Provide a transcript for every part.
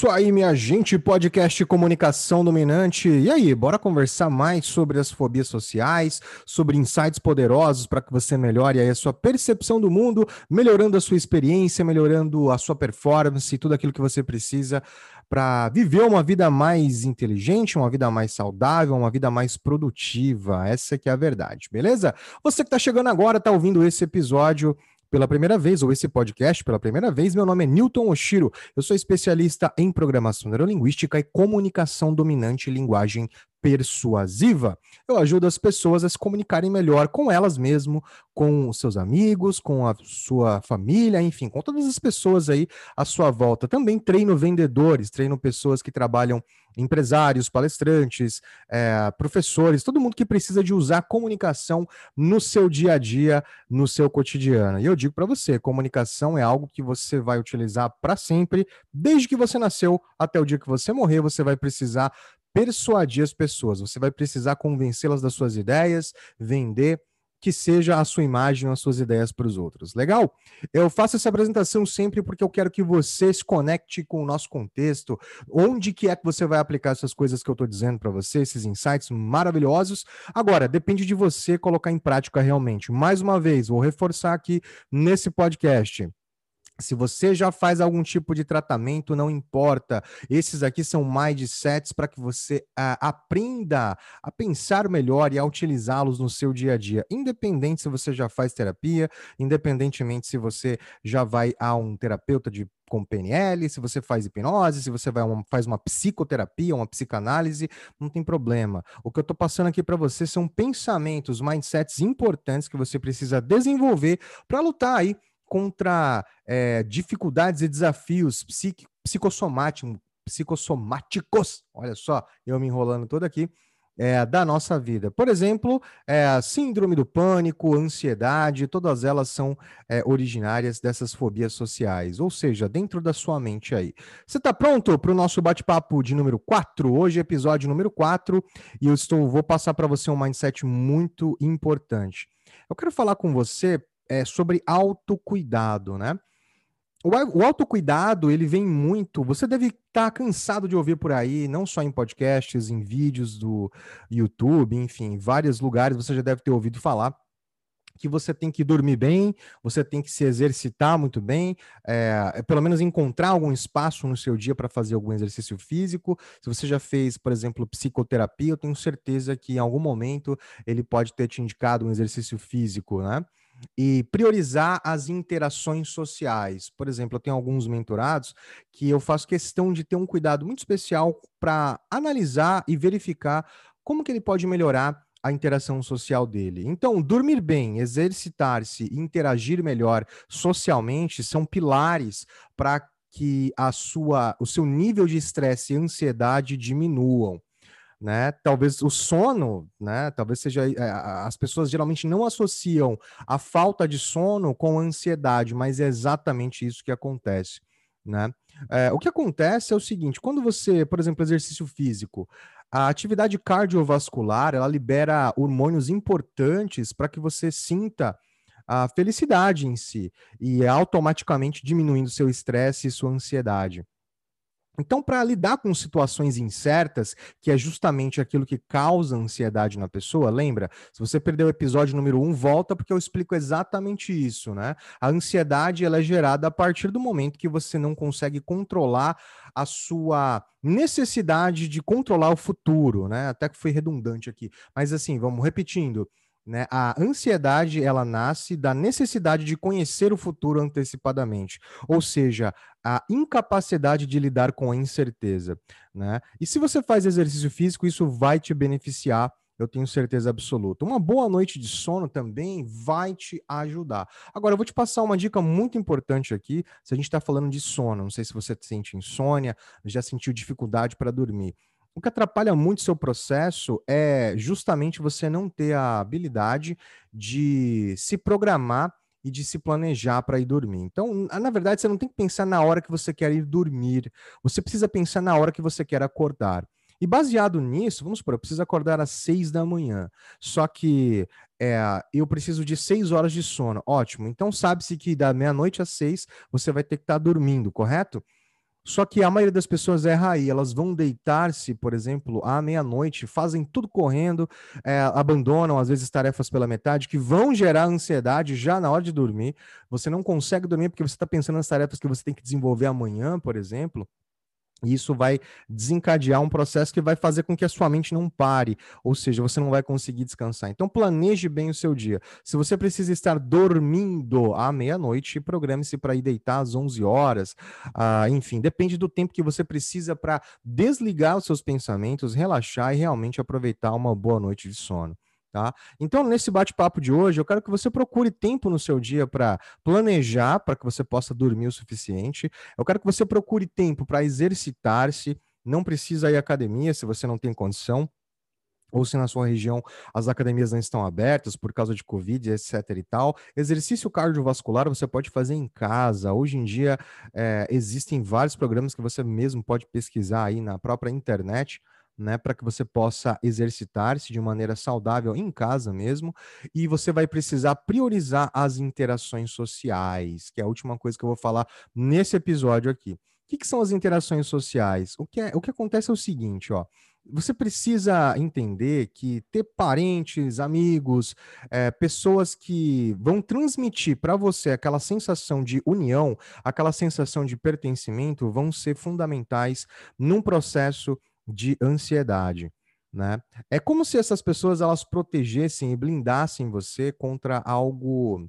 isso aí, minha gente, podcast Comunicação Dominante. E aí, bora conversar mais sobre as fobias sociais, sobre insights poderosos para que você melhore a sua percepção do mundo, melhorando a sua experiência, melhorando a sua performance, tudo aquilo que você precisa para viver uma vida mais inteligente, uma vida mais saudável, uma vida mais produtiva. Essa que é a verdade, beleza? Você que está chegando agora, está ouvindo esse episódio, pela primeira vez, ou esse podcast pela primeira vez, meu nome é Newton Oshiro. Eu sou especialista em programação neurolinguística e comunicação dominante e linguagem persuasiva. Eu ajudo as pessoas a se comunicarem melhor com elas mesmo, com seus amigos, com a sua família, enfim, com todas as pessoas aí à sua volta. Também treino vendedores, treino pessoas que trabalham empresários, palestrantes, é, professores, todo mundo que precisa de usar comunicação no seu dia a dia, no seu cotidiano. E eu digo para você, comunicação é algo que você vai utilizar para sempre, desde que você nasceu até o dia que você morrer, você vai precisar persuadir as pessoas, você vai precisar convencê-las das suas ideias, vender que seja a sua imagem ou as suas ideias para os outros. Legal? Eu faço essa apresentação sempre porque eu quero que você se conecte com o nosso contexto, onde que é que você vai aplicar essas coisas que eu estou dizendo para você, esses insights maravilhosos. Agora, depende de você colocar em prática realmente. Mais uma vez, vou reforçar aqui nesse podcast. Se você já faz algum tipo de tratamento, não importa. Esses aqui são mindsets para que você aprenda a pensar melhor e a utilizá-los no seu dia a dia, independente se você já faz terapia, independentemente se você já vai a um terapeuta de com PNL, se você faz hipnose, se você vai uma, faz uma psicoterapia, uma psicanálise, não tem problema. O que eu estou passando aqui para você são pensamentos, mindsets importantes que você precisa desenvolver para lutar aí contra é, dificuldades e desafios psicossomáticos, psicossomáticos, olha só, eu me enrolando todo aqui, é, da nossa vida. Por exemplo, é, síndrome do pânico, ansiedade, todas elas são é, originárias dessas fobias sociais, ou seja, dentro da sua mente aí. Você está pronto para o nosso bate-papo de número 4? Hoje, episódio número 4, e eu estou, vou passar para você um mindset muito importante. Eu quero falar com você é, sobre autocuidado, né? O, o autocuidado, ele vem muito. Você deve estar tá cansado de ouvir por aí, não só em podcasts, em vídeos do YouTube, enfim, em vários lugares você já deve ter ouvido falar que você tem que dormir bem, você tem que se exercitar muito bem, é, é pelo menos encontrar algum espaço no seu dia para fazer algum exercício físico. Se você já fez, por exemplo, psicoterapia, eu tenho certeza que em algum momento ele pode ter te indicado um exercício físico, né? E priorizar as interações sociais. Por exemplo, eu tenho alguns mentorados que eu faço questão de ter um cuidado muito especial para analisar e verificar como que ele pode melhorar a interação social dele. Então, dormir bem, exercitar-se e interagir melhor socialmente são pilares para que a sua, o seu nível de estresse e ansiedade diminuam né? Talvez o sono, né? Talvez seja eh, as pessoas geralmente não associam a falta de sono com ansiedade, mas é exatamente isso que acontece, né? É, o que acontece é o seguinte: quando você, por exemplo, exercício físico, a atividade cardiovascular ela libera hormônios importantes para que você sinta a felicidade em si e é automaticamente diminuindo seu estresse e sua ansiedade. Então, para lidar com situações incertas, que é justamente aquilo que causa ansiedade na pessoa, lembra? Se você perdeu o episódio número um, volta porque eu explico exatamente isso, né? A ansiedade ela é gerada a partir do momento que você não consegue controlar a sua necessidade de controlar o futuro, né? Até que foi redundante aqui. Mas assim, vamos repetindo. Né? A ansiedade ela nasce da necessidade de conhecer o futuro antecipadamente, ou seja, a incapacidade de lidar com a incerteza. Né? E se você faz exercício físico, isso vai te beneficiar, eu tenho certeza absoluta. Uma boa noite de sono também vai te ajudar. Agora, eu vou te passar uma dica muito importante aqui, se a gente está falando de sono. Não sei se você sente insônia, já sentiu dificuldade para dormir. O que atrapalha muito seu processo é justamente você não ter a habilidade de se programar e de se planejar para ir dormir. Então, na verdade, você não tem que pensar na hora que você quer ir dormir, você precisa pensar na hora que você quer acordar. E baseado nisso, vamos supor, eu preciso acordar às seis da manhã. Só que é, eu preciso de seis horas de sono. Ótimo. Então sabe-se que da meia-noite às seis você vai ter que estar tá dormindo, correto? Só que a maioria das pessoas erra aí. Elas vão deitar-se, por exemplo, à meia-noite, fazem tudo correndo, é, abandonam às vezes tarefas pela metade, que vão gerar ansiedade já na hora de dormir. Você não consegue dormir porque você está pensando nas tarefas que você tem que desenvolver amanhã, por exemplo. E isso vai desencadear um processo que vai fazer com que a sua mente não pare, ou seja, você não vai conseguir descansar. Então, planeje bem o seu dia. Se você precisa estar dormindo à meia-noite, programe-se para ir deitar às 11 horas. Ah, enfim, depende do tempo que você precisa para desligar os seus pensamentos, relaxar e realmente aproveitar uma boa noite de sono. Tá? Então, nesse bate-papo de hoje, eu quero que você procure tempo no seu dia para planejar, para que você possa dormir o suficiente. Eu quero que você procure tempo para exercitar-se. Não precisa ir à academia se você não tem condição, ou se na sua região as academias não estão abertas por causa de Covid, etc. e tal. Exercício cardiovascular você pode fazer em casa. Hoje em dia é, existem vários programas que você mesmo pode pesquisar aí na própria internet né, para que você possa exercitar-se de maneira saudável em casa mesmo, e você vai precisar priorizar as interações sociais, que é a última coisa que eu vou falar nesse episódio aqui. O que, que são as interações sociais? O que, é, o que acontece é o seguinte, ó. Você precisa entender que ter parentes, amigos, é, pessoas que vão transmitir para você aquela sensação de união, aquela sensação de pertencimento, vão ser fundamentais num processo de ansiedade. Né? É como se essas pessoas elas protegessem e blindassem você contra algo.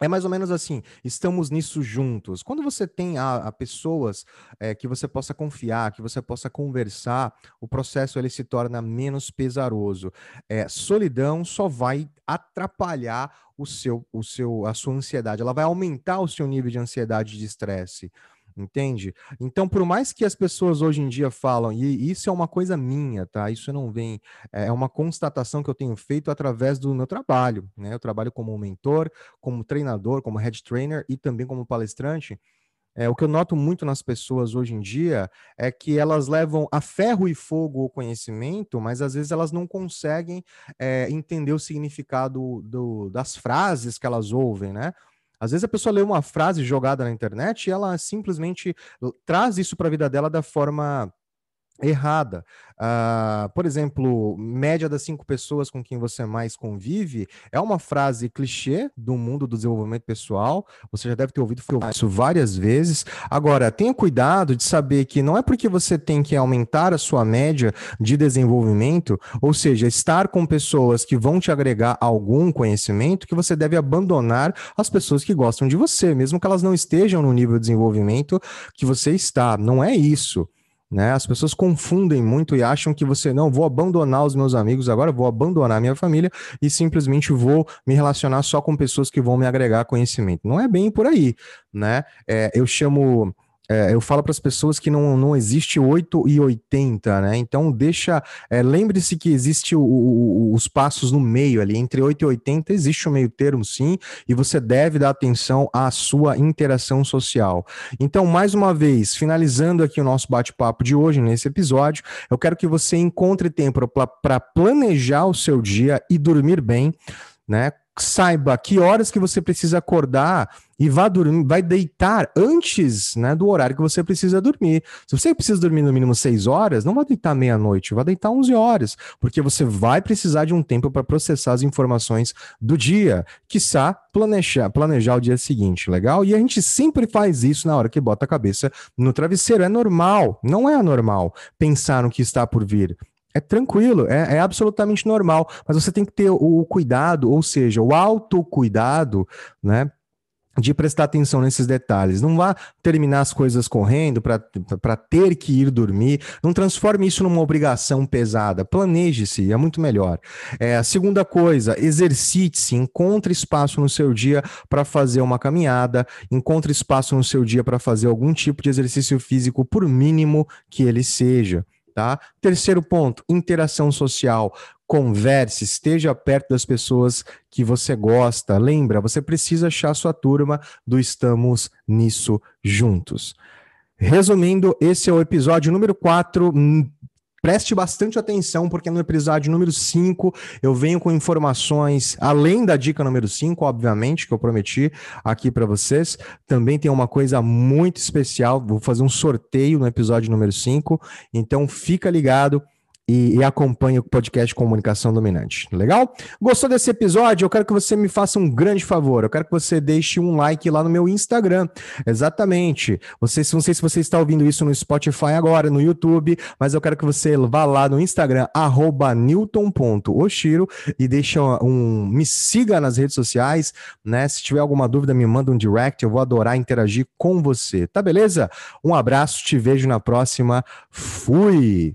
É mais ou menos assim, estamos nisso juntos. Quando você tem a, a pessoas é, que você possa confiar, que você possa conversar, o processo ele se torna menos pesaroso. É, solidão só vai atrapalhar o seu, o seu, a sua ansiedade. Ela vai aumentar o seu nível de ansiedade e de estresse entende? Então, por mais que as pessoas hoje em dia falam, e isso é uma coisa minha, tá? Isso não vem, é, é uma constatação que eu tenho feito através do meu trabalho, né? Eu trabalho como mentor, como treinador, como head trainer e também como palestrante. É, o que eu noto muito nas pessoas hoje em dia é que elas levam a ferro e fogo o conhecimento, mas às vezes elas não conseguem é, entender o significado do, das frases que elas ouvem, né? Às vezes a pessoa lê uma frase jogada na internet e ela simplesmente traz isso para a vida dela da forma errada. Uh, por exemplo, média das cinco pessoas com quem você mais convive é uma frase clichê do mundo do desenvolvimento pessoal. Você já deve ter ouvido isso várias vezes. Agora, tenha cuidado de saber que não é porque você tem que aumentar a sua média de desenvolvimento, ou seja, estar com pessoas que vão te agregar algum conhecimento, que você deve abandonar as pessoas que gostam de você, mesmo que elas não estejam no nível de desenvolvimento que você está. Não é isso. Né? As pessoas confundem muito e acham que você não vou abandonar os meus amigos agora, vou abandonar minha família e simplesmente vou me relacionar só com pessoas que vão me agregar conhecimento. Não é bem por aí, né? É, eu chamo é, eu falo para as pessoas que não, não existe 8 e 80, né? Então deixa. É, Lembre-se que existe o, o, os passos no meio ali, entre 8 e 80 existe um meio termo, sim, e você deve dar atenção à sua interação social. Então, mais uma vez, finalizando aqui o nosso bate-papo de hoje, nesse episódio, eu quero que você encontre tempo para planejar o seu dia e dormir bem, né? Saiba que horas que você precisa acordar e vá dormir, vai deitar antes né, do horário que você precisa dormir. Se você precisa dormir no mínimo 6 horas, não vai deitar meia-noite, vai deitar 11 horas, porque você vai precisar de um tempo para processar as informações do dia, quiçá planejar, planejar o dia seguinte, legal? E a gente sempre faz isso na hora que bota a cabeça no travesseiro. É normal, não é anormal pensar no que está por vir. É tranquilo, é, é, absolutamente normal, mas você tem que ter o cuidado, ou seja, o autocuidado, né? De prestar atenção nesses detalhes. Não vá terminar as coisas correndo para ter que ir dormir. Não transforme isso numa obrigação pesada. Planeje-se, é muito melhor. É, a segunda coisa, exercite-se, encontre espaço no seu dia para fazer uma caminhada, encontre espaço no seu dia para fazer algum tipo de exercício físico, por mínimo que ele seja. Tá? Terceiro ponto, interação social. Converse, esteja perto das pessoas que você gosta. Lembra, você precisa achar sua turma do Estamos Nisso Juntos. Resumindo, esse é o episódio número 4. Preste bastante atenção, porque no episódio número 5 eu venho com informações, além da dica número 5, obviamente, que eu prometi aqui para vocês. Também tem uma coisa muito especial. Vou fazer um sorteio no episódio número 5. Então fica ligado e, e acompanhe o podcast Comunicação Dominante. Legal? Gostou desse episódio? Eu quero que você me faça um grande favor. Eu quero que você deixe um like lá no meu Instagram. Exatamente. Você, não sei se você está ouvindo isso no Spotify agora, no YouTube, mas eu quero que você vá lá no Instagram, newton.oshiro e deixe um. Me siga nas redes sociais, né? Se tiver alguma dúvida, me manda um direct. Eu vou adorar interagir com você. Tá beleza? Um abraço, te vejo na próxima. Fui!